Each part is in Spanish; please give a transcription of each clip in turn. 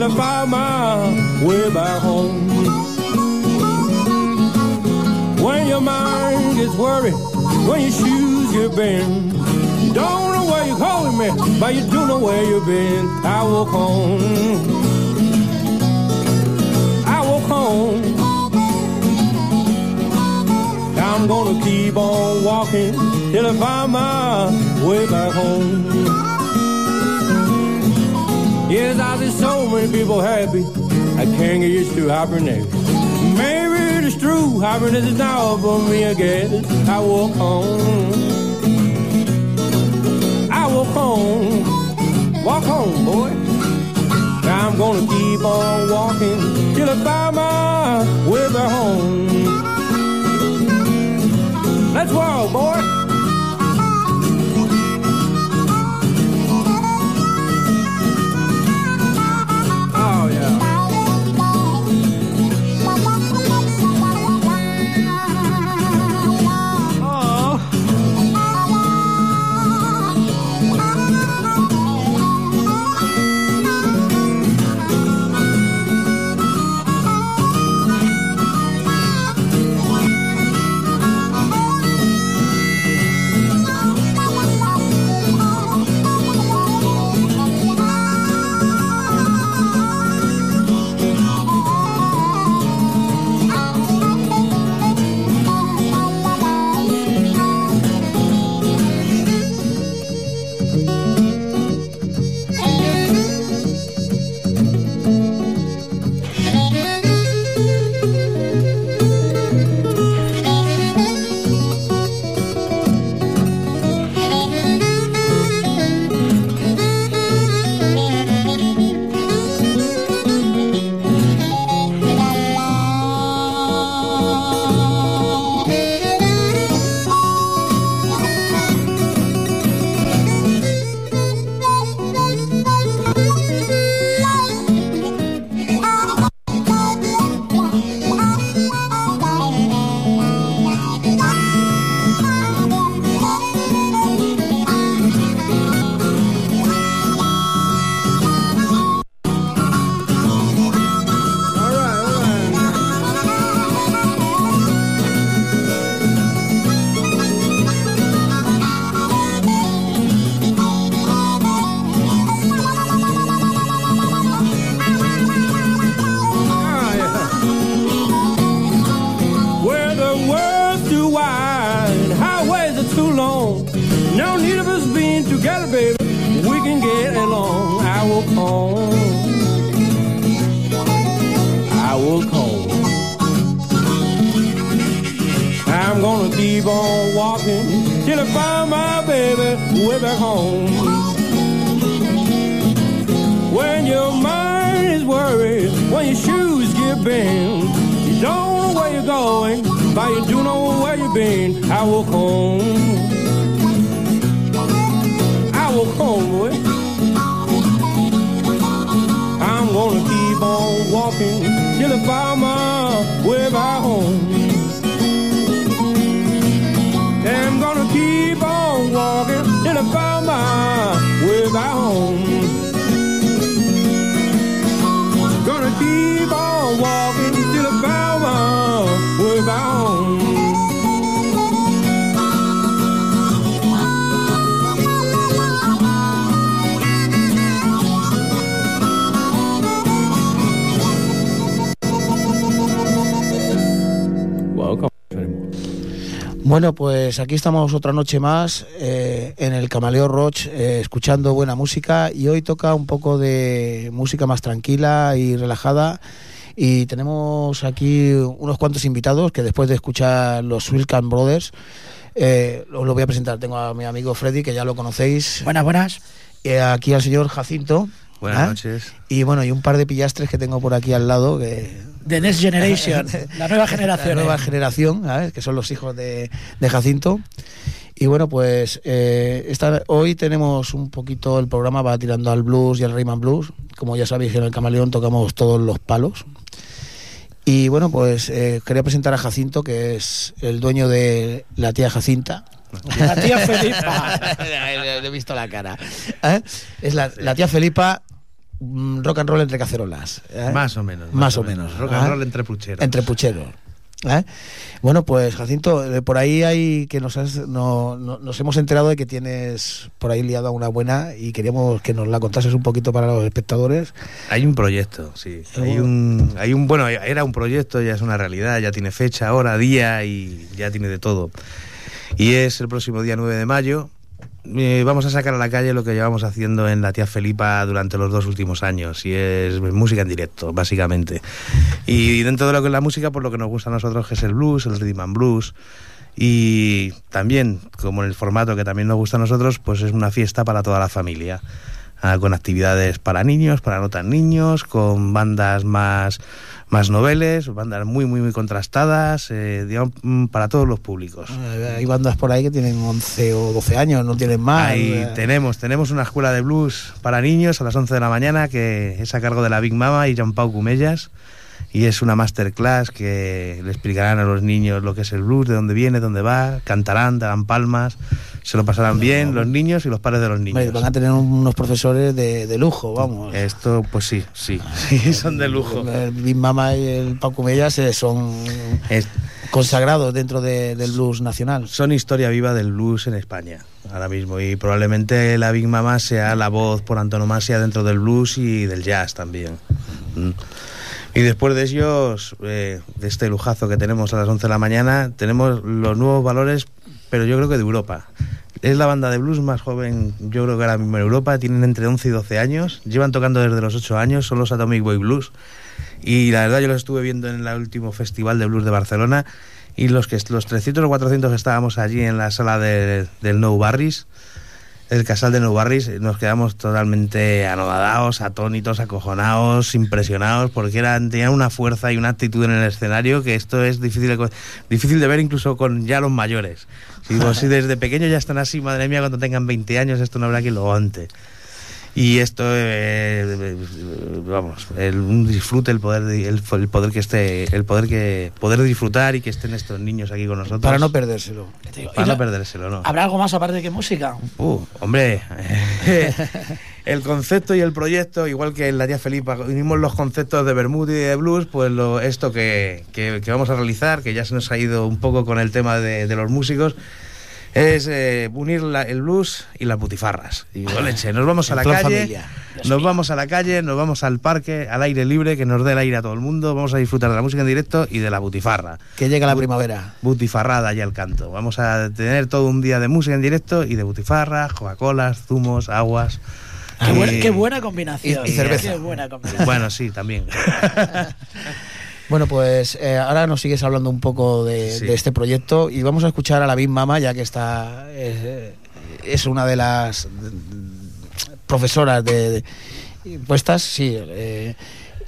till I find my way back home. When your mind gets worried, when your shoes get bent, you don't know where you're going, man, but you do know where you've been. I walk home. I walk home. I'm gonna keep on walking till I find my way back home. Yes, I see so many people happy. I can't get used to happiness. Maybe it is true, happiness is now for me again. I walk home. I walk home. Walk home, boy. Now I'm gonna keep on walking till I find my way back home. Let's walk, boy. Find my baby way back home. When your mind is worried, when your shoes get bent, you don't know where you're going, but you do know where you've been. I walk home. I walk home, boy. I'm gonna keep on walking till I find Bueno, pues aquí estamos otra noche más eh, en el Camaleo Roach eh, escuchando buena música y hoy toca un poco de música más tranquila y relajada y tenemos aquí unos cuantos invitados que después de escuchar los Wilcan Brothers eh, os lo voy a presentar. Tengo a mi amigo Freddy que ya lo conocéis. Buenas, buenas. Y aquí al señor Jacinto. Buenas ¿ah? noches. Y bueno, y un par de pillastres que tengo por aquí al lado que The Next Generation, la nueva generación. la nueva ¿eh? generación, ¿sabes? que son los hijos de, de Jacinto. Y bueno, pues eh, esta- hoy tenemos un poquito, el programa va tirando al blues y al Rayman Blues. Como ya sabéis, en el Camaleón tocamos todos los palos. Y bueno, pues eh, quería presentar a Jacinto, que es el dueño de la tía Jacinta. La tía Felipa. Le he visto la cara. ¿Eh? Es la, la tía Felipa rock and roll entre cacerolas. ¿eh? Más o menos. Más o menos. Rock and roll entre pucheros. Entre pucheros. ¿eh? Bueno, pues Jacinto, eh, por ahí hay que nos, has- no- no- nos hemos enterado de que tienes por ahí liado a una buena y queríamos que nos la contases un poquito para los espectadores. Hay un proyecto, sí. Hay un, hay un, bueno, era un proyecto, ya es una realidad, ya tiene fecha, hora, día y ya tiene de todo. Y es el próximo día 9 de mayo. Eh, vamos a sacar a la calle lo que llevamos haciendo en la tía Felipa durante los dos últimos años y es música en directo, básicamente. Y dentro de lo que es la música, por lo que nos gusta a nosotros es el blues, el rhythm and blues. Y también, como en el formato que también nos gusta a nosotros, pues es una fiesta para toda la familia. Ah, con actividades para niños, para no tan niños, con bandas más, más noveles, bandas muy, muy, muy contrastadas, eh, digamos, mm, para todos los públicos. Eh, Hay bandas por ahí que tienen 11 o 12 años, no tienen más. Ahí Eh, tenemos, tenemos una escuela de blues para niños a las 11 de la mañana que es a cargo de la Big Mama y Jean Pau Cumellas y es una masterclass que le explicarán a los niños lo que es el blues, de dónde viene, dónde va, cantarán, darán palmas, se lo pasarán bien los niños y los padres de los niños. van a tener unos profesores de, de lujo, vamos. Esto, pues sí, sí, sí, son de lujo. El Big Mama y el Paco Mellas son Es- consagrados dentro de- del blues nacional. son historia viva del blues en España ahora mismo y probablemente la Big Mama sea la voz por antonomasia dentro del blues y del jazz también. Y después de ellos, eh, de este lujazo que tenemos a las 11 de la mañana, tenemos los nuevos valores, pero yo creo que de Europa. Es la banda de blues más joven, yo creo que ahora mismo en Europa, tienen entre 11 y 12 años, llevan tocando desde los 8 años, son los Atomic Boy Blues. Y la verdad yo los estuve viendo en el último Festival de Blues de Barcelona y los que los 300 o 400 que estábamos allí en la sala de- del Nou Barris, el casal de Nou Barris, nos quedamos totalmente anodadados, atónitos, acojonados, impresionados, porque eran, tenían una fuerza y una actitud en el escenario que esto es difícil de, difícil de ver incluso con ya los mayores. Si, digo, si desde pequeños ya están así, madre mía, cuando tengan 20 años esto no habrá quien lo aguante. Y esto, eh, vamos, el, un disfrute, el poder, el, el poder que esté, el poder que poder disfrutar y que estén estos niños aquí con nosotros. Para no perdérselo. para no perdérselo, ¿no? ¿Habrá algo más aparte que música? Uh, hombre, el concepto y el proyecto, igual que en la tía Felipa, unimos los conceptos de Bermuda y de blues, pues lo, esto que, que- que vamos a realizar, que ya se nos ha ido un poco con el tema de, de los músicos, es eh, unir la- el blues y las butifarras. Y digo, leche, nos vamos a la calle, familia. nos vamos a la calle, nos vamos al parque, al aire libre, que nos dé el aire a todo el mundo, vamos a disfrutar de la música en directo y de la butifarra. Que llega la primavera. Butifarrada y al canto. Vamos a tener todo un día de música en directo y de butifarras, Coca-Colas, zumos, aguas. Qué, Y- buena, qué buena combinación. Y- y cerveza. Qué buena combinación. Bueno, sí, también. Bueno, pues eh, ahora nos sigues hablando un poco de, Sí. de este proyecto y vamos a escuchar a la Big Mama, ya que está eh, es una de las profesoras de, de- puestas, sí. eh,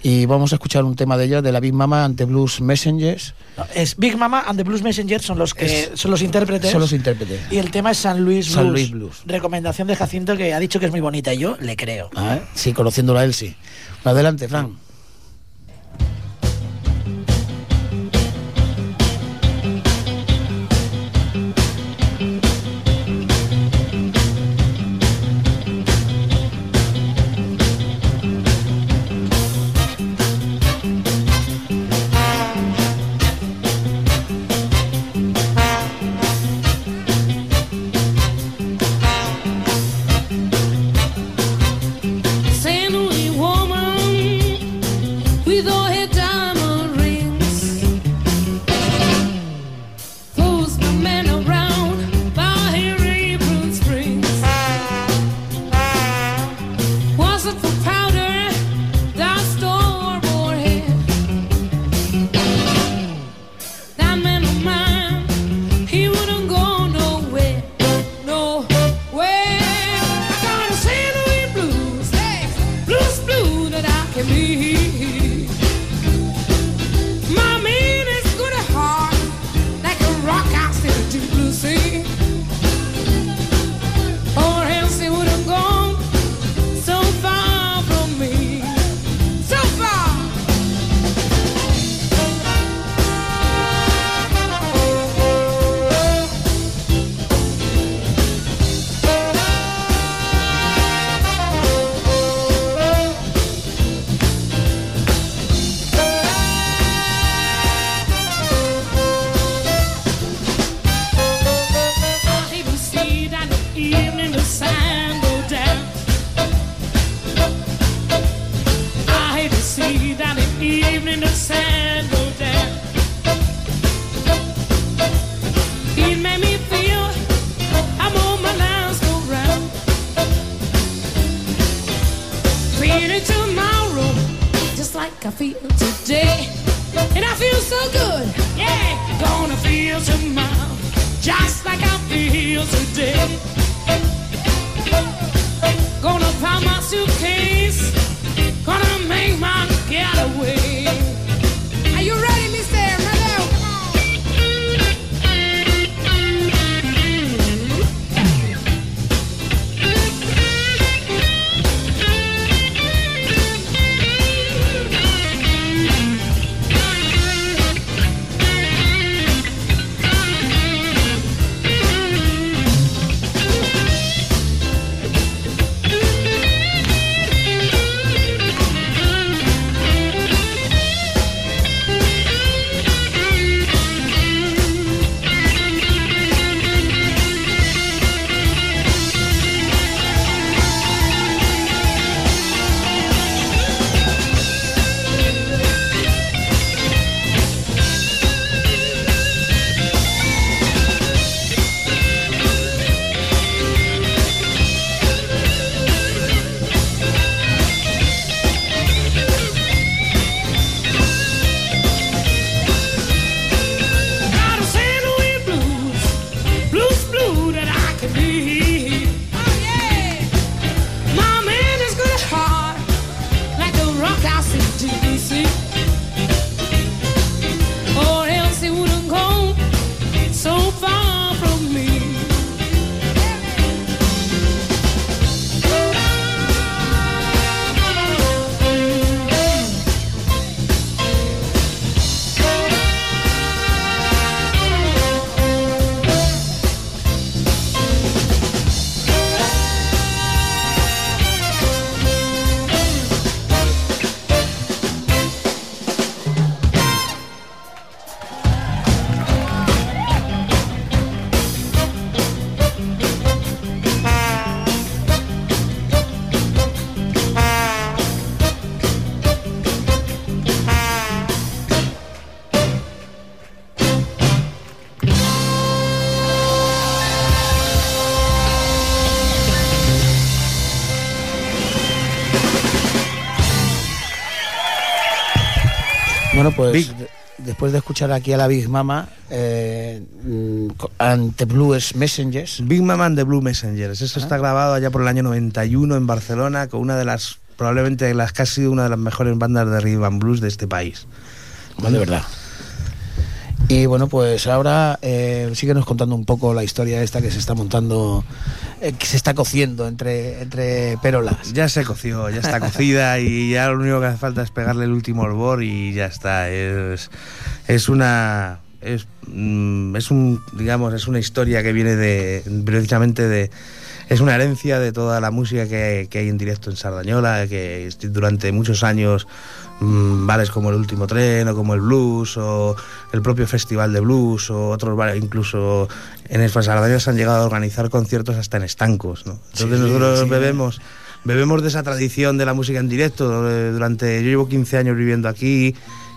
y vamos a escuchar un tema de ella, de la Big Mama ante Blues Messengers. No, es Big Mama and the Blues Messengers son los que Es- son los intérpretes. Son los intérpretes. y el tema es San Luis Blues. San Luis Blues. Recomendación de Jacinto que ha dicho que es muy bonita y yo le creo. Ah, ¿eh? Sí, conociéndola a él, sí. Adelante, Fran. We don't hit. it. Bueno, pues Big- de- después de escuchar aquí a la Big Mama, eh, mm, co- ante Blues Messengers, Big Mama and the Blue Messengers. Eso está grabado allá por el año 91 en Barcelona con una de las, probablemente las que ha sido una de las mejores bandas de rhythm and blues de este país. de verdad. Y bueno, pues ahora eh, síguenos contando un poco la historia esta que se está montando, eh, que se está cociendo entre, entre perolas. Ya se coció, ya está cocida y ya lo único que hace falta es pegarle el último hervor y ya está. Es, es una. Es, mm, es un, digamos, es una historia que viene de, precisamente de, es una herencia de toda la música que, que hay en directo en Sardañola, que durante muchos años mm, bares como el Último Tren o como el Blues o el propio Festival de Blues o otros bares, incluso en el Sardañola se han llegado a organizar conciertos hasta en estancos, ¿no? Entonces Sí, nosotros sí. bebemos bebemos de esa tradición de la música en directo eh, durante yo llevo 15 años viviendo aquí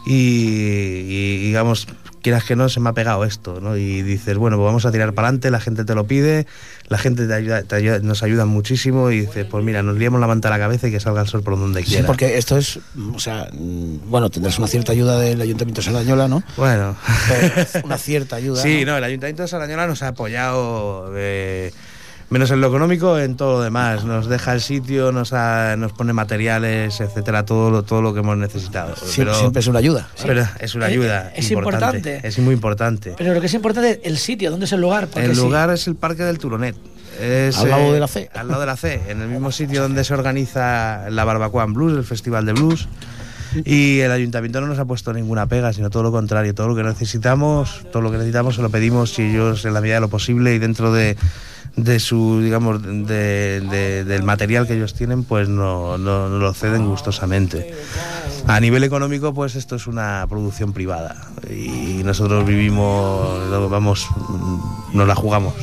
y, y, digamos quieras que no se me ha pegado esto ¿no? y dices bueno pues vamos a tirar para adelante la gente te lo pide la gente te ayuda, te ayuda- nos ayuda muchísimo y dices pues mira nos liamos la manta a la cabeza y que salga el sol por donde Sí, quiera porque esto es, o sea, mm, bueno, tendrás una cierta ayuda del Ayuntamiento de Sardañola, ¿no? bueno Pero una cierta ayuda. Sí, ¿no? no, el Ayuntamiento de Sarañola nos ha apoyado, eh, menos en lo económico, en todo lo demás. Nos deja el sitio, nos, ha- nos pone materiales, etcétera, todo lo, todo lo que hemos necesitado. Siempre, Pero- siempre es una ayuda. pero es una Eh, ayuda es importante. importante. Es muy importante. Pero lo que es importante es el sitio, ¿dónde es el lugar? Porque el lugar es el Parque del Turonet. Es, Al lado eh, de la C. Al lado de la C, en el mismo sitio donde se organiza la Barbacoa en Blues, el Festival de Blues. Y el ayuntamiento no nos ha puesto ninguna pega, sino todo lo contrario. Todo lo que necesitamos, todo lo que necesitamos se lo pedimos y ellos en la medida de lo posible y dentro de, de su, digamos, de- de- del material que ellos tienen, pues no, no, no lo ceden gustosamente. A nivel económico, pues esto es una producción privada y nosotros vivimos, vamos, nos la jugamos.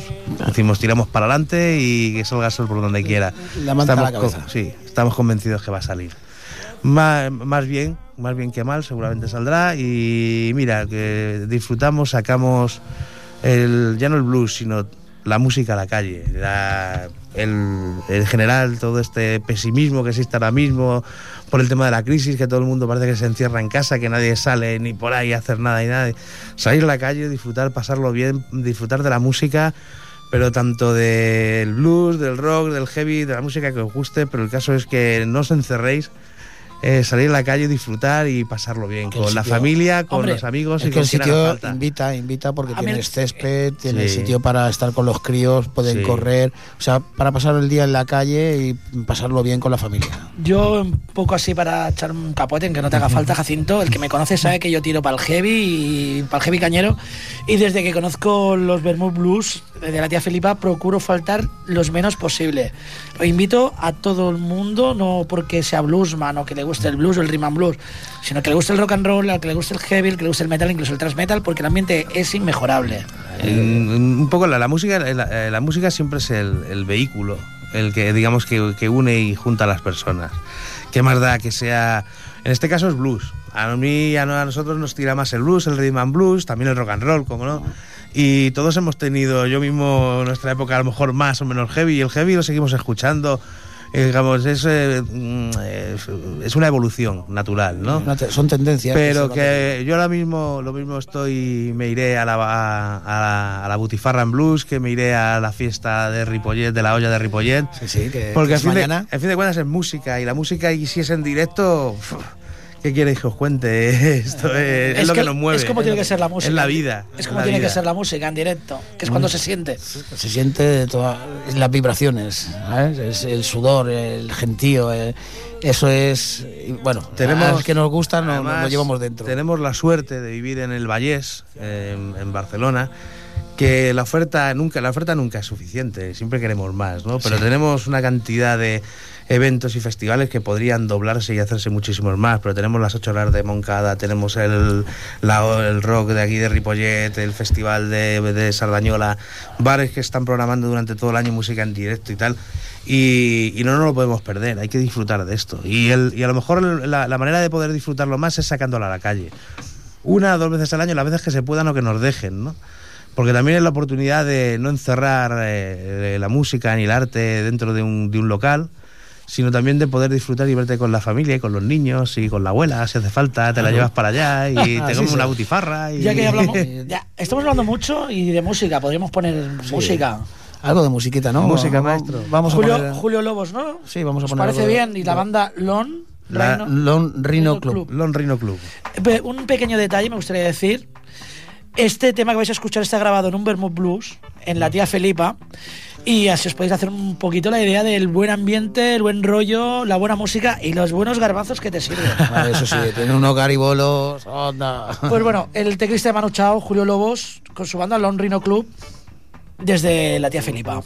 Decimos, tiramos para adelante y que salga sol por donde quiera. La manta a la Estamos cabeza. sí, estamos convencidos que va a salir. Más, más bien, más bien que mal, seguramente saldrá. Y mira, que disfrutamos, sacamos el, ya no el blues, sino la música a la calle. El, en general, todo este pesimismo que existe ahora mismo por el tema de la crisis, que todo el mundo parece que se encierra en casa, que nadie sale ni por ahí a hacer nada y nada. Salir a la calle, disfrutar, pasarlo bien, disfrutar de la música, pero tanto del blues, del rock, del heavy, de la música que os guste, pero el caso es que no os encerréis. Eh, salir a la calle, disfrutar y pasarlo bien con la familia, con Hombre, los amigos Es y que con el sitio falta. invita, invita porque tienes el- césped, tienes Sí. sitio para estar con los críos, pueden Sí. correr, o sea, para pasar el día en la calle y pasarlo bien con la familia. Yo, un poco así para echar un capote, en que no te haga falta, Jacinto. El que me conoce sabe que yo tiro para el heavy y para el heavy cañero. Y desde que conozco los Vermouth Blues de la tía Felipa, procuro faltar los menos posible. Lo invito a todo el mundo, no porque sea bluesman o que le guste el blues o el rhythm and blues, sino que le guste el rock and roll, al que le guste el heavy, al que le guste el metal, incluso el thrash metal, porque el ambiente es inmejorable. Un poco la, la música la, la música siempre es el, vehículo el que digamos que, une y junta a las personas. Qué más da que sea en este caso es blues. A mí a nosotros nos tira más el blues el rhythm and blues también el rock and roll como no y todos hemos tenido yo mismo nuestra época a lo mejor más o menos heavy y el heavy lo seguimos escuchando Eh, digamos es, eh, mm, es, es una evolución natural no te- Son tendencias. pero van que yo ahora mismo lo mismo estoy me iré a la, a, a la, a la Butifarra en Blues que me iré a la fiesta de Ripollet de la olla de Ripollet Sí, sí, que, porque que a fin, de, mañana. a fin de cuentas es música y la música y si es en directo uf, ¿qué queréis que os cuente? esto es, es lo que, nos mueve Es como tiene que ser la música. es la vida Es como tiene que ser la música en directo, que es cuando se siente. Se siente todas las vibraciones, ¿sabes? Es el sudor, el gentío, eh, eso es. Bueno, Tenemos- a los que nos gusta no, Además, lo llevamos dentro. Tenemos la suerte de vivir en el Vallés, eh, en, en Barcelona, que la oferta nunca la oferta nunca es suficiente, siempre queremos más, ¿no? Pero tenemos una cantidad de eventos y festivales que podrían doblarse y hacerse muchísimos más, pero tenemos las ocho horas de Moncada, tenemos el, la- el rock de aquí de Ripollet, el festival de, de Sardañola, bares que están programando durante todo el año música en directo y tal, y, y no nos lo podemos perder, hay que disfrutar de esto. Y, el, y a lo mejor la, manera de poder disfrutarlo más es sacándolo a la calle. Una o dos veces al año, las veces que se puedan o que nos dejen, ¿no? Porque también es la oportunidad de no encerrar eh, la música ni el arte dentro de un, de un local, sino también de poder disfrutar y verte con la familia y con los niños y con la abuela, si hace falta, te la llevas para allá y te comes sí. una butifarra. Y... Ya que hablamos, ya, estamos hablando mucho y de música, podríamos poner música. Algo de musiquita, ¿no? Música, Vamos- maestro. Vamos a Julio, poner. Julio Lobos, ¿no? Sí, vamos a ¿Os poner parece algo de- bien? Y la banda Lon, La- Lone Rhino Rhino Club. Club. Lon Rhino Club. Un pequeño detalle me gustaría decir. Este tema que vais a escuchar está grabado en un Vermouth Blues, en la tía Felipa. Y así os podéis hacer un poquito la idea del buen ambiente, el buen rollo, la buena música y los buenos garbazos que te sirven. Ah, Eso sí, tiene unos garibolos. Onda. Pues bueno, el teclista de Manu Chao, Julio Lobos, con su banda Lon Rhino Club, desde la tía Felipa.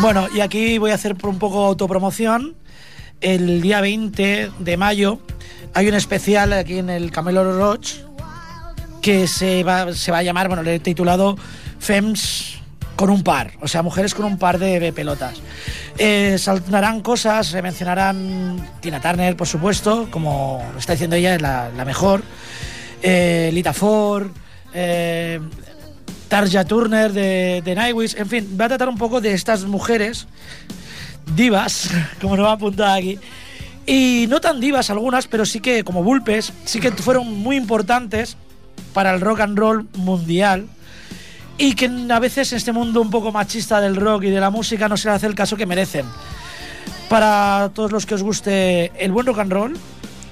Bueno, y aquí voy a hacer un poco autopromoción. El día 20 de mayo hay un especial aquí en el Camelo Roach que se va, se va a llamar, bueno, le he titulado Fems con un par, o sea, mujeres con un par de, pelotas. Eh, saldrán cosas, se mencionarán Tina Turner, por supuesto, como está diciendo ella, es la, la mejor. Eh, Lita Ford, eh, Tarja Turner de, de Nightwish, en fin, va a tratar un poco de estas mujeres divas, como nos va a apuntar aquí. Y no tan divas algunas, pero sí que como Bulpes, sí que fueron muy importantes para el rock and roll mundial. Y que a veces en este mundo un poco machista del rock y de la música no se le hace el caso que merecen. Para todos los que os guste el buen rock and roll,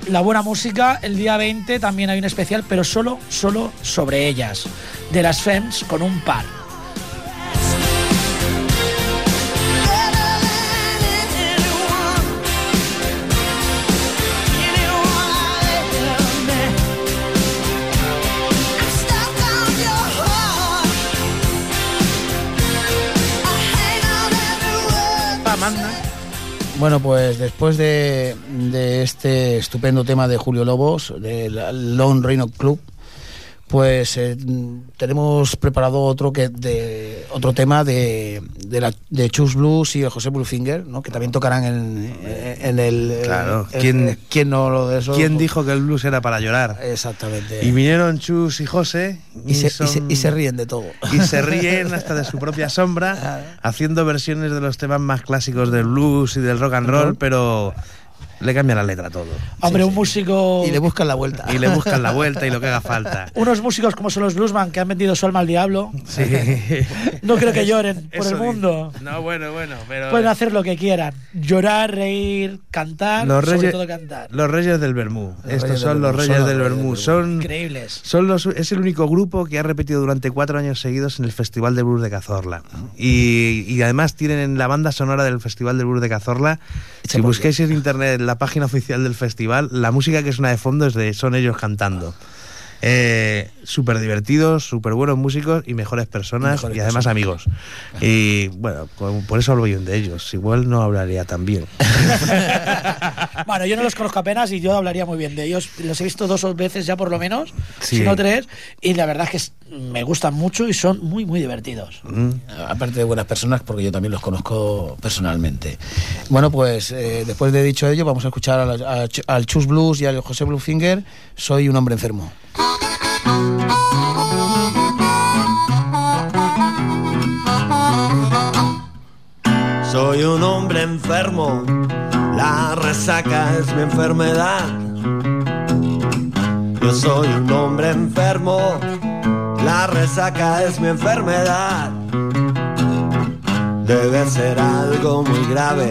la buena música, el día 20 también hay un especial, pero solo, solo sobre ellas, de las FEMS con un par. Bueno, pues después de, este estupendo tema de Julio Lobos, del Lone Rhino Club, pues eh, tenemos preparado otro que de otro tema de, de, la, de Chus Blues y José Bluefinger, ¿no? que también tocarán en, en el... Claro, en- ¿quién- en- ¿quién no lo de eso? ¿Quién dijo que el blues era para llorar? Exactamente. Y vinieron Chus y José Y se, y se- y se ríen de todo. y se ríen hasta de su propia sombra, haciendo versiones de los temas más clásicos del blues y del rock and roll, pero le cambian la letra a todo. Hombre, un músico. Y le buscan la vuelta. Y le buscan la vuelta y lo que haga falta. Unos músicos como son los Bluesman que han vendido su alma al diablo. Sí. No creo que lloren por Eso el mundo. dice. No, bueno, bueno, pero... Pueden hacer lo que quieran. Llorar, reír, cantar, los sobre reyes, todo cantar. los reyes del Bermú. Los Estos Reyes son del los reyes son los del Bermú. Son, Increíbles. son los, es el único grupo que ha repetido durante cuatro años seguidos en el Festival de Blues de Cazorla. Y, y además tienen la banda sonora del Festival de Blues de Cazorla. Si busquéis en internet la página oficial del festival, la música que suena de fondo es de son ellos cantando. Eh, súper divertidos, súper buenos músicos y mejores personas Mejores y además amigos. Y bueno, por, por eso hablo bien de ellos. Igual no hablaría tan bien. Bueno, yo no los conozco apenas y yo hablaría muy bien de ellos. Los he visto dos o veces ya por lo menos, Sí. si no tres, y la verdad es que me gustan mucho y son muy, muy divertidos. Mm. Aparte de buenas personas, porque yo también los conozco personalmente. Bueno, pues eh, después de dicho ello, vamos a escuchar a la- a Ch- al Chus Blues y al José Bluefinger. Soy un hombre enfermo. Soy un hombre enfermo, la resaca es mi enfermedad. Yo soy un hombre enfermo, la resaca es mi enfermedad. Debe ser algo muy grave,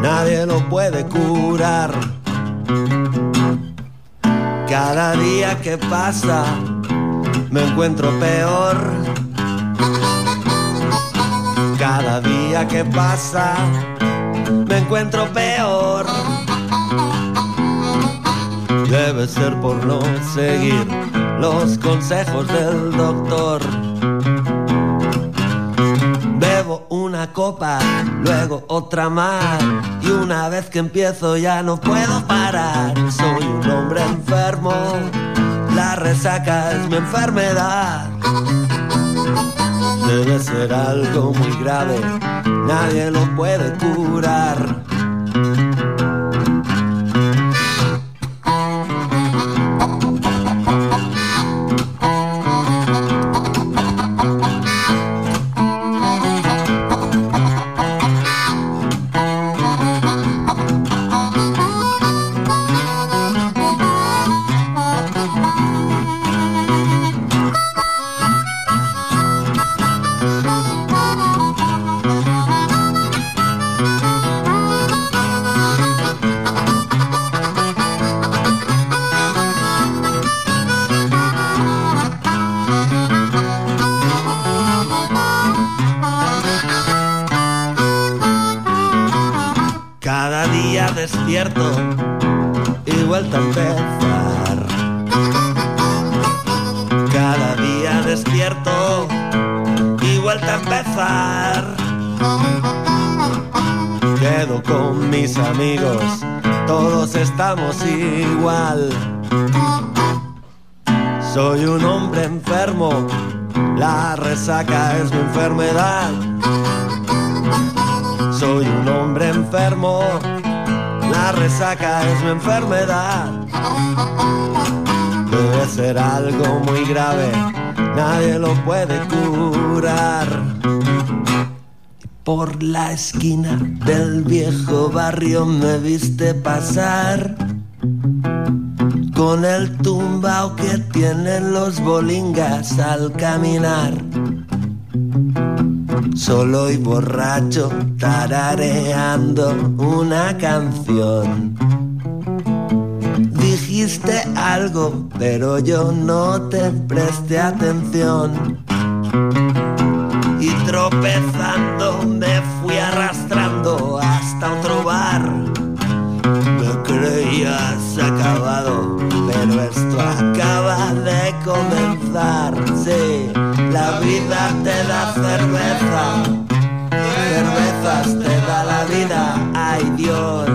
nadie lo puede curar. Cada día que pasa me encuentro peor. Cada día que pasa me encuentro peor. Debe ser por no seguir los consejos del doctor. Copa, luego otra más. Y una vez que empiezo ya no puedo parar. Soy un hombre enfermo, la resaca es mi enfermedad. Debe ser algo muy grave, nadie lo puede curar. Por la esquina del viejo barrio me viste pasar con el tumbao que tienen los bolingas al caminar. Solo y borracho tarareando una canción. Dijiste algo, pero yo no te presté atención. Y tropezando la vida te da cerveza, cervezas te da la vida. Ay Dios.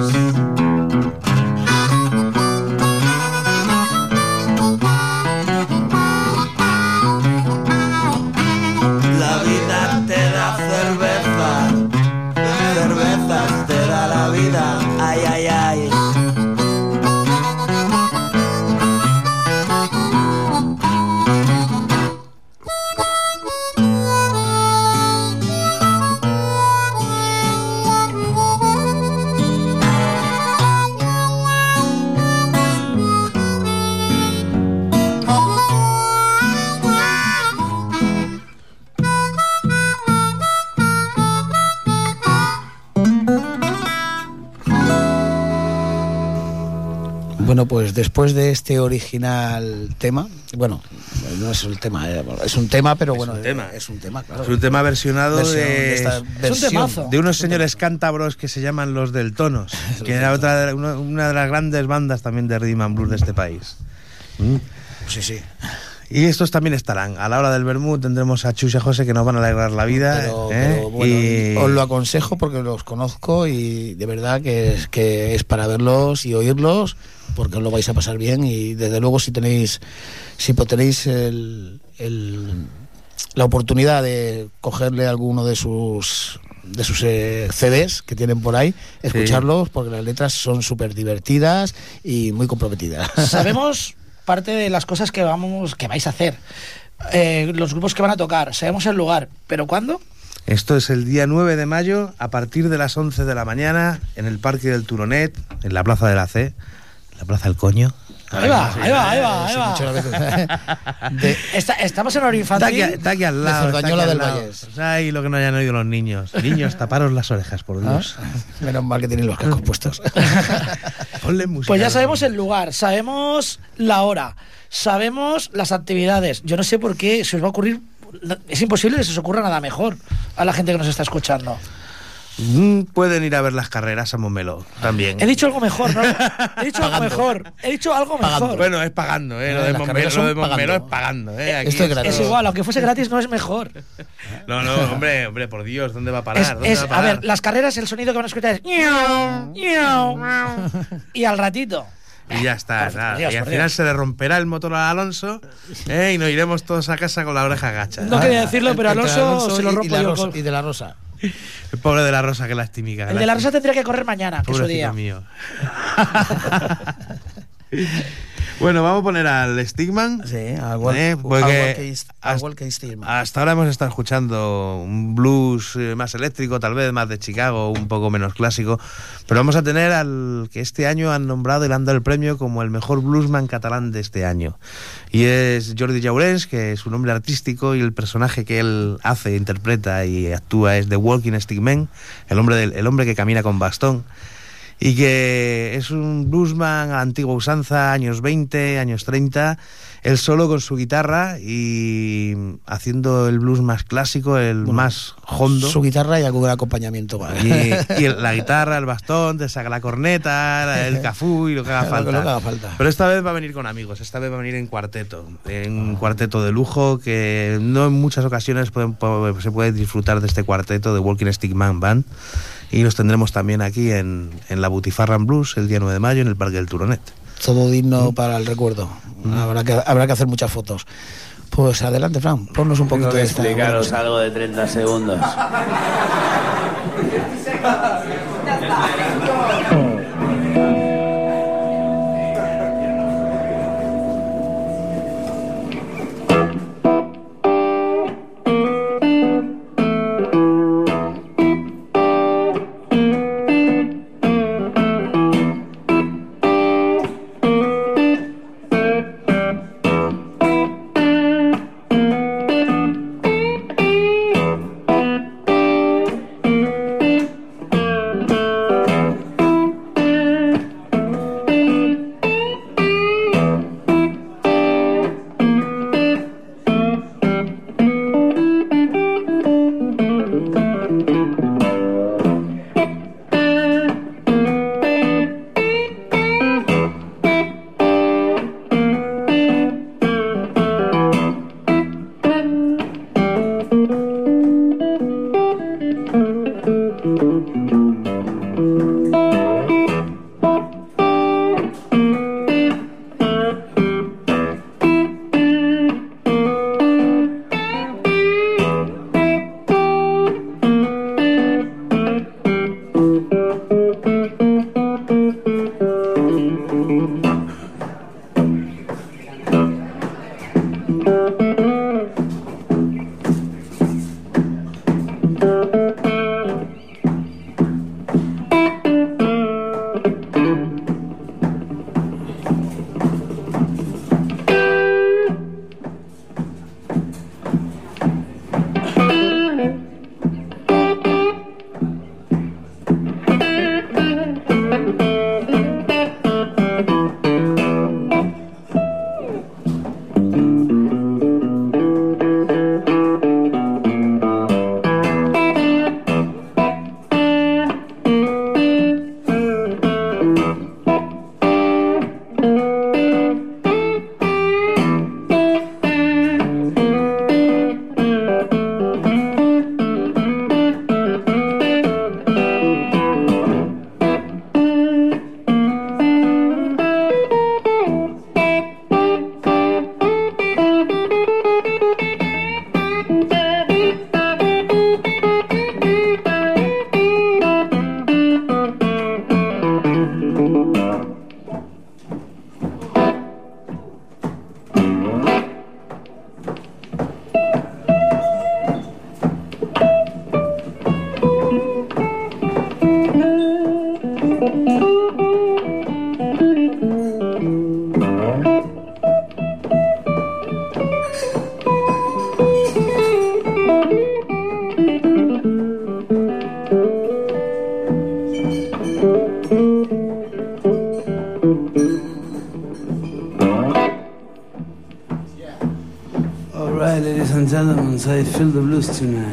Pues después de este original tema, bueno, no es el tema, eh, es un tema, pero bueno, un tema. eh, es un tema, claro. Es un tema versionado Versión de, de esta Es un versión. de unos señores cántabros que se llaman los del Tonos, que era otra de- una, una de las grandes bandas también de rhythm and blues de este país. Mm. Sí, sí. Y estos también estarán. A la hora del Bermud tendremos a Chus y a José que nos van a alegrar la vida. Pero, ¿eh? pero bueno, Y- os lo aconsejo porque los conozco y de verdad que es, que es para verlos y oírlos porque os lo vais a pasar bien y desde luego si tenéis si tenéis el, el- la oportunidad de cogerle alguno de sus de sus eh, CDs que tienen por ahí, escucharlos porque las letras son súper divertidas y muy comprometidas. Sabemos parte de las cosas que vamos, que vais a hacer. Eh, los grupos que van a tocar, sabemos el lugar, pero ¿cuándo? Esto es el día 9 de mayo, a partir de las 11 de la mañana, en el Parque del Turonet, en la Plaza de la C, la Plaza del Coño. Ahí va, ahí va, ahí va, ahí va. muchas veces. De- Está- estamos en horario Está aquí, infantil. está aquí al lado. de está aquí Cerdañola al del lado. Vallés. Ay, lo que no hayan oído los niños. Niños, taparos las orejas, por Dios. ¿Ah? Menos mal que tienen los cascos puestos. Ponle música. Pues ya sabemos el lugar, sabemos la hora, sabemos las actividades. Yo no sé por qué se os va a ocurrir. Es imposible que se os ocurra nada mejor a la gente que nos está escuchando. Mm, Pueden ir a ver las carreras a Momelo también. He dicho algo mejor, ¿no? He dicho algo mejor. He dicho algo mejor. Bueno, es pagando, ¿eh? Lo de Las Montmeló, carreras lo son de Montmeló es pagando. ¿eh? Aquí Esto es gratis. es igual, aunque fuese gratis, no es mejor. No, no, hombre, hombre, por Dios, ¿dónde va a parar? Es- ¿Dónde es- va a ver, las carreras, el sonido que van a escuchar es. Y al ratito. Y ya está, Por nada. Dios, y al final Dios. se le romperá el motor a Alonso ¿eh? y nos iremos todos a casa con la oreja gacha. No quería decirlo, pero Alonso, se lo y- y con- y de la Rosa. El pobre de la Rosa, que lastimica. El de la. Rosa tendría que correr mañana, que es su día. mío. bueno, vamos a poner al Stigman. Sí, al Wal- Eh, porque al hasta- ahora hemos estado escuchando un blues eh, más eléctrico, tal vez más de Chicago, un poco menos clásico. Pero vamos a tener al que este año han nombrado y le han dado el premio como el mejor bluesman catalán de este año. Y es Jordi Jaurens, que es su nombre artístico y el personaje que él hace, interpreta y actúa es The Walking Stickman, el hombre, del, el hombre que camina con bastón y que es un bluesman a antigua usanza, años 20, años 30, él solo con su guitarra y haciendo el blues más clásico, el más hondo. Su guitarra y algún acompañamiento. Y, y la guitarra, el bastón, te saca la corneta, el cafú y lo que haga falta. lo que haga falta. Pero esta vez va a venir con amigos, esta vez va a venir en cuarteto, en un cuarteto de lujo que no en muchas ocasiones pueden- se puede disfrutar de este cuarteto de Walking Stick Man Band. Y los tendremos también aquí en, en la Butifarran Blues el día 9 de mayo en el Parque del Turonet. Todo digno para el recuerdo. Habrá que, habrá que hacer muchas fotos. Pues adelante, Fran, ponnos un poquito Tengo que de esta. explicaros algo de 30 segundos. feel the blues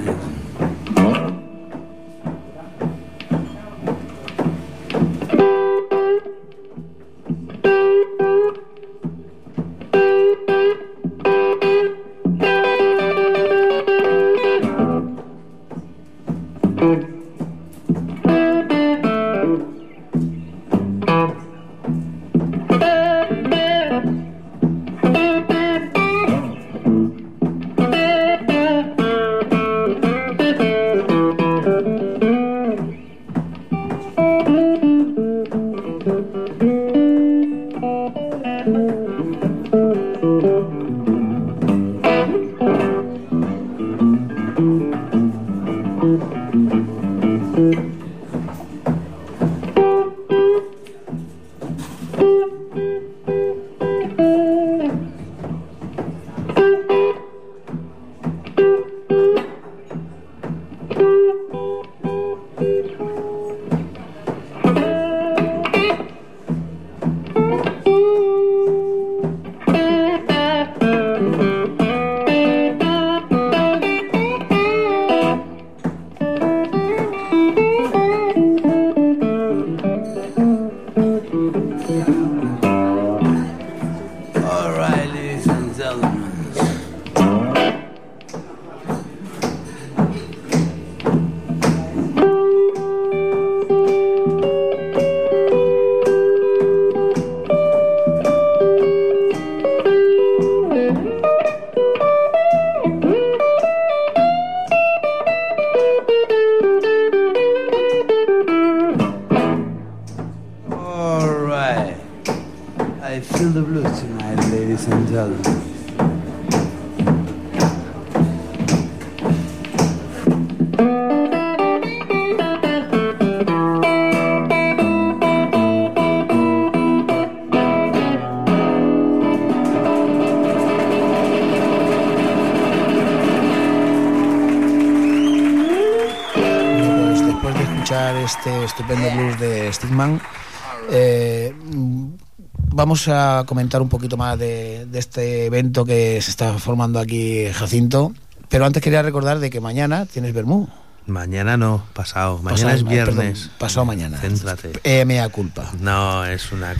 vamos a comentar un poquito más de, este evento que se está formando aquí Jacinto. Pero antes quería recordar de que mañana tienes Bermú. Mañana no, pasado. Mañana Pasado- es ah, viernes. perdón, pasado mañana. Céntrate. Eh, mea culpa. No, es una.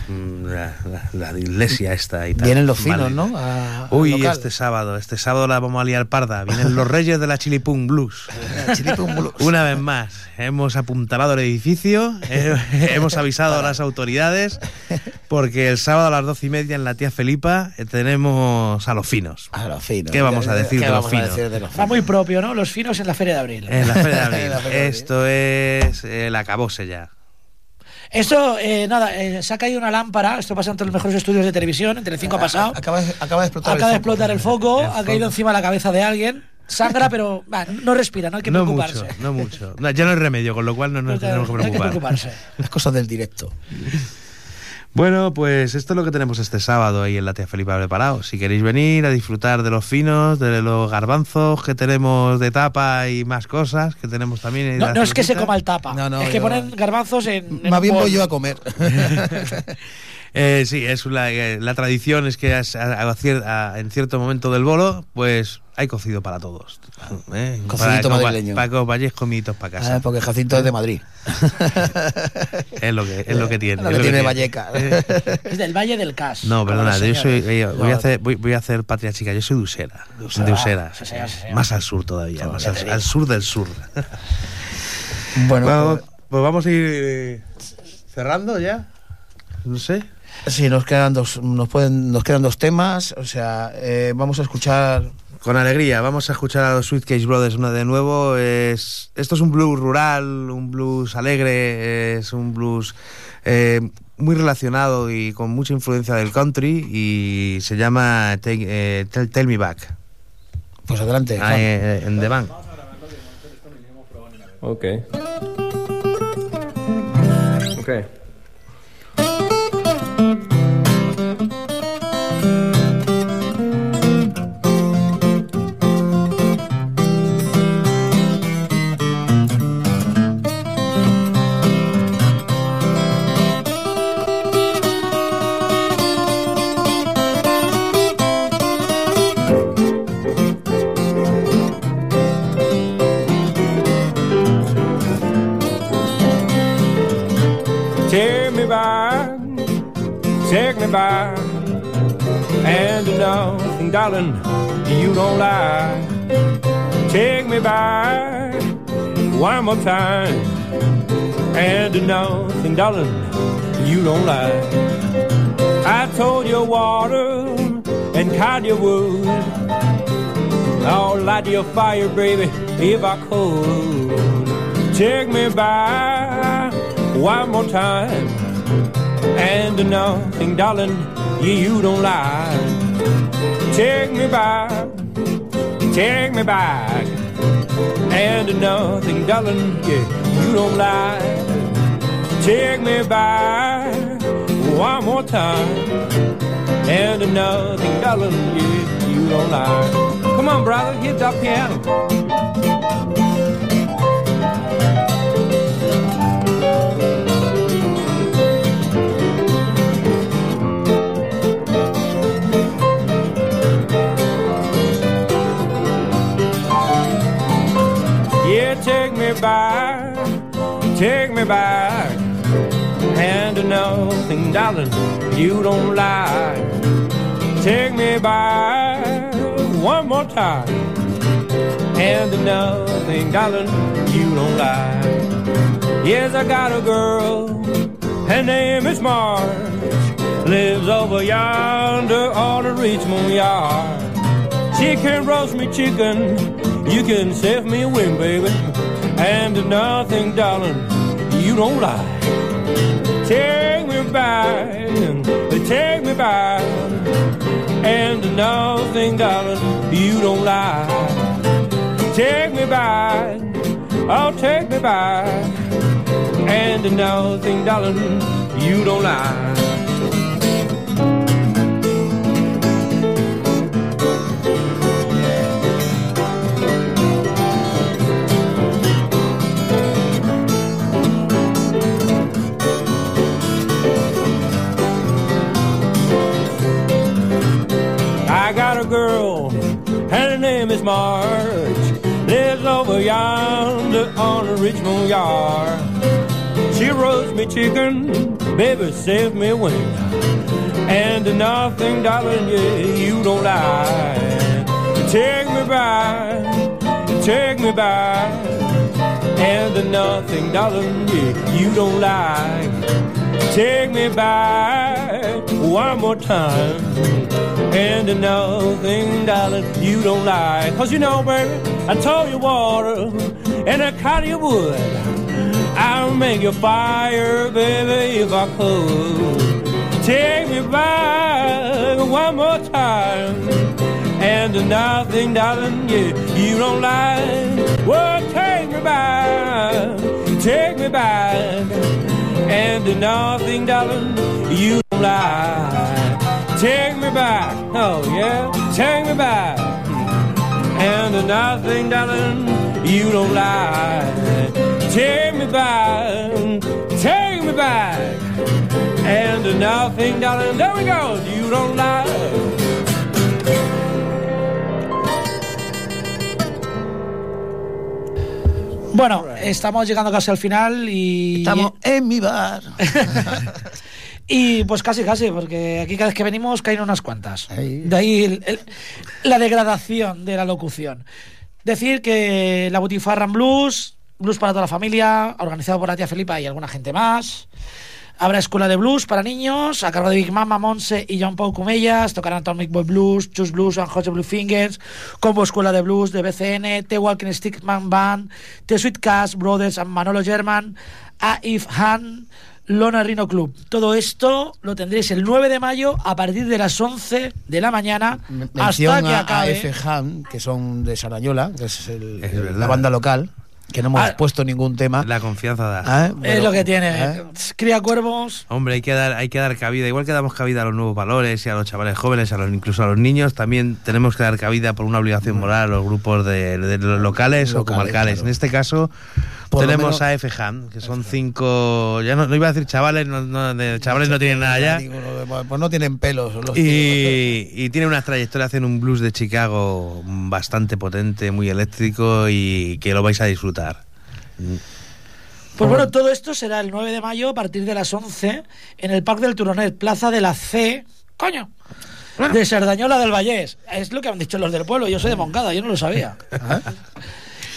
La, la- la iglesia esta y tal. Vienen los finos, Vale. ¿no? A- Uy, local. este sábado. Este sábado la vamos a liar parda. Vienen los reyes de la Chilipung Blues. Chilipum Blues. Una vez más, hemos apuntalado el edificio, eh, hemos avisado a las autoridades, porque el sábado a las doce y media en la tía Felipa eh, tenemos a los finos. A los finos. ¿Qué vamos a decir ¿Qué de los vamos a finos? decir de los Va muy propio, ¿no? Los finos en la Feria de Abril. En la Feria de Abril. De. Esto es el acabose ya. Esto, eh, nada, eh, se ha caído una lámpara. Esto pasa entre los mejores estudios de televisión. En Telecinco ha pasado. Acaba, de- acaba de explotar Acaba de el foco. explotar el foco. El ha foco. caído encima de la cabeza de alguien. Sangra, pero va, no respira, no hay que No preocuparse. mucho, no mucho. No, ya no hay remedio, con lo cual no nos No tenemos que hay que preocupar. preocuparse. Las cosas del directo. Bueno, pues esto es lo que tenemos este sábado ahí en la tía Felipa preparado. Si queréis venir a disfrutar de los finos, de los garbanzos que tenemos de tapa y más cosas que tenemos también. No, la no es que se coma el tapa. No, no, es que yo- ponen garbanzos en. en Más bien voy yo a comer. Eh, sí, es la, eh, la tradición es que a- en cierto momento del bolo, pues hay cocido para todos. ¿eh? Cocidito para, madrileño. Para que os vayáis comiditos para casa. Ah, porque Jacinto es de Madrid. Es lo que, es lo que tiene. Lo es tiene. Valleca. Eh, Es del Valle del Cas. No, perdona, yo soy, oye, voy, a hacer, voy, voy a hacer patria chica, yo soy de Usera. De Usera, señor. más al sur todavía, más al, sur del sur. Bueno, Vamos- pues vamos a ir eh, cerrando ya. No sé. Sí, nos quedan dos, nos pueden, nos quedan dos temas. O sea, eh, vamos a escuchar. Con alegría, vamos a escuchar a los Sweet Case Brothers una de nuevo. Es, esto es un blues rural, un blues alegre, es un blues eh, muy relacionado y con mucha influencia del country y se llama Take- eh, Tell, Tell Me Back. Pues adelante. Ah, Juan. eh, en The Bank. Ok. Ok. Darling, you don't lie. Take me by one more time. And nothing, darling, you don't lie. I told you water and cut you wood. I'll light your fire, baby, if I could. Take me by one more time. And nothing, darling, you don't lie. Take me back, take me back. And nothing, darling, yeah, you don't lie. Take me back one more time. And nothing, darling, yeah, you don't lie. Come on, brother, hit that piano. Me back, take me back. Hand And nothing, darling, you don't lie. Take me back one more time. Hand And nothing, darling, you don't lie. Yes, I got a girl, her name is Marge. Lives over yonder on the Richmond Yard. She can roast me chicken, you can save me a win, baby. And nothing, darling, you don't lie. Take me back, take me back. And nothing, darling, you don't lie. Take me back, oh, take me back. And nothing, darling, you don't lie. Name. Lives over yonder on the Richmond Yard. She roasts me chicken, baby, save me a wing. And nothing, darling, yeah, you don't lie. Take me back, take me back. And the nothing, darling, yeah, you don't lie. Take me back one more time. And nothing, darling, you don't lie. Cause you know, baby, I told you water and I cut you wood. I'll make you fire, baby, if I could. Take me back one more time. And nothing, darling, yeah, you don't lie. Well, take me back, take me back. And nothing, darling, you lie. Take me back, oh yeah, take me back. And nothing, darling, you don't lie. Take me back, take me back. And nothing, darling, there we go, you don't lie. Bueno, estamos llegando casi al final y. Estamos en mi bar. Y pues casi, casi, porque aquí cada vez que venimos caen unas cuantas. De ahí el- el- la degradación de la locución. Decir que la Butifarra en Blues, Blues para toda la familia, organizado por la tía Felipa y alguna gente más. Habrá escuela de blues para niños, a cargo de Big Mama, Monse y John Paul Cumellas. Tocarán Atomic Boy Blues, Choose Blues and Hot Blue Fingers, Combo Escuela de Blues de BCN, The Walking Stickman Band, The Sweet Cast Brothers and Manolo German, A If Han, Lona Rhino Club. Todo esto lo tendréis el 9 de mayo a partir de las 11 de la mañana hasta Mención que a, a acabe. F. Han, que son de Sarañola, que es, el- Es el- verdad. la banda local, que no hemos Ah. puesto ningún tema. La confianza da. Ah, Es lo que tiene. ¿eh? Cría cuervos. Hombre, hay que dar, hay que dar cabida, igual que damos cabida a los nuevos valores y a los chavales jóvenes, a los, incluso a los niños, también tenemos que dar cabida por una obligación moral a los grupos de, de los locales, o comarcales. claro. En este caso Por tenemos a FHAM, que son cinco, ya no, no iba a decir chavales, no, no, de chavales no tienen nada ya. Pues no tienen pelos. los. Y, y tiene una trayectoria, hacen un blues de Chicago bastante potente, muy eléctrico y que lo vais a disfrutar. Pues bueno, todo esto será el 9 de mayo a partir de las 11 en el Parque del Turonet, Plaza de la C. ¡Coño! De Sardañola del Vallés. Es lo que han dicho los del pueblo. Yo soy de Moncada, yo no lo sabía.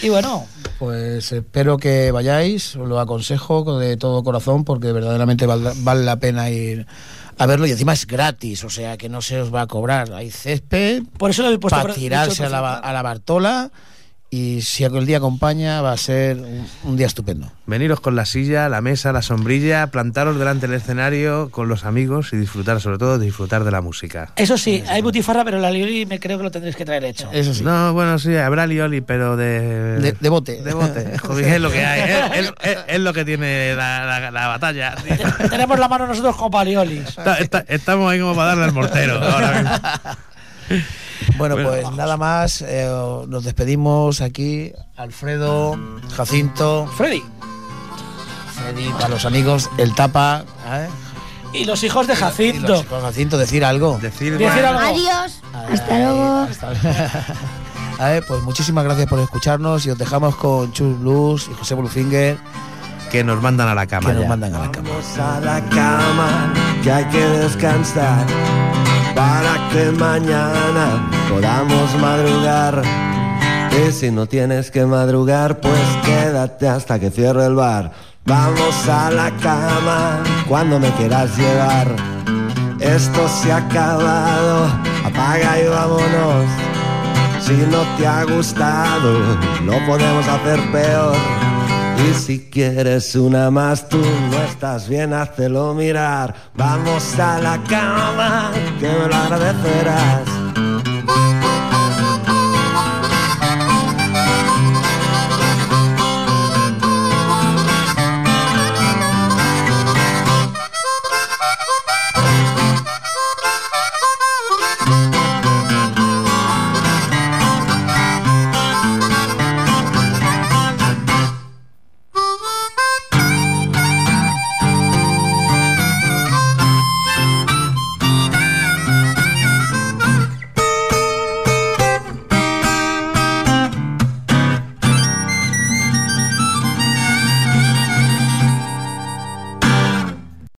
Y bueno, Pues espero que vayáis, os lo aconsejo de todo corazón porque verdaderamente val- vale la pena ir a verlo y encima es gratis, o sea que no se os va a cobrar. Hay césped por eso lo he puesto. para tirarse a la, a la Bartola y si el día acompaña va a ser un, día estupendo. Veniros con la silla, la mesa, la sombrilla, plantaros delante del escenario con los amigos y disfrutar, sobre todo, disfrutar de la música. Eso sí, hay butifarra, pero la lioli me creo que lo tendréis que traer hecho. Eso sí. No, bueno, sí, habrá lioli, pero de... De, de bote. De bote. Joder, es lo que hay, es, es- es- es lo que tiene la, la- la batalla. Tenemos la mano nosotros como paliolis. Está- está- estamos ahí como para darle al mortero ahora mismo. Bueno, Bueno, pues nada más, eh, nos despedimos aquí, Alfredo, Jacinto, Freddy. Freddy, para los amigos, el tapa, ¿eh? Y los hijos de Y Jacinto. chicos, Jacinto, decir algo. Decir, Decir algo. Adiós. Hasta luego. A ver, pues muchísimas gracias por escucharnos y os dejamos con Chus Blues y José Blufinger que nos mandan a la cama. que nos mandan a la cama. Vamos a la cama, que hay que descansar para que mañana podamos madrugar. Y si no tienes que madrugar, pues quédate hasta que cierre el bar. Vamos a la cama cuando me quieras llevar. Esto se ha acabado, apaga y vámonos. Si no te ha gustado, lo podemos hacer peor. Y si quieres una más, tú no estás bien, háztelo mirar. Vamos a la cama, que me lo agradecerás.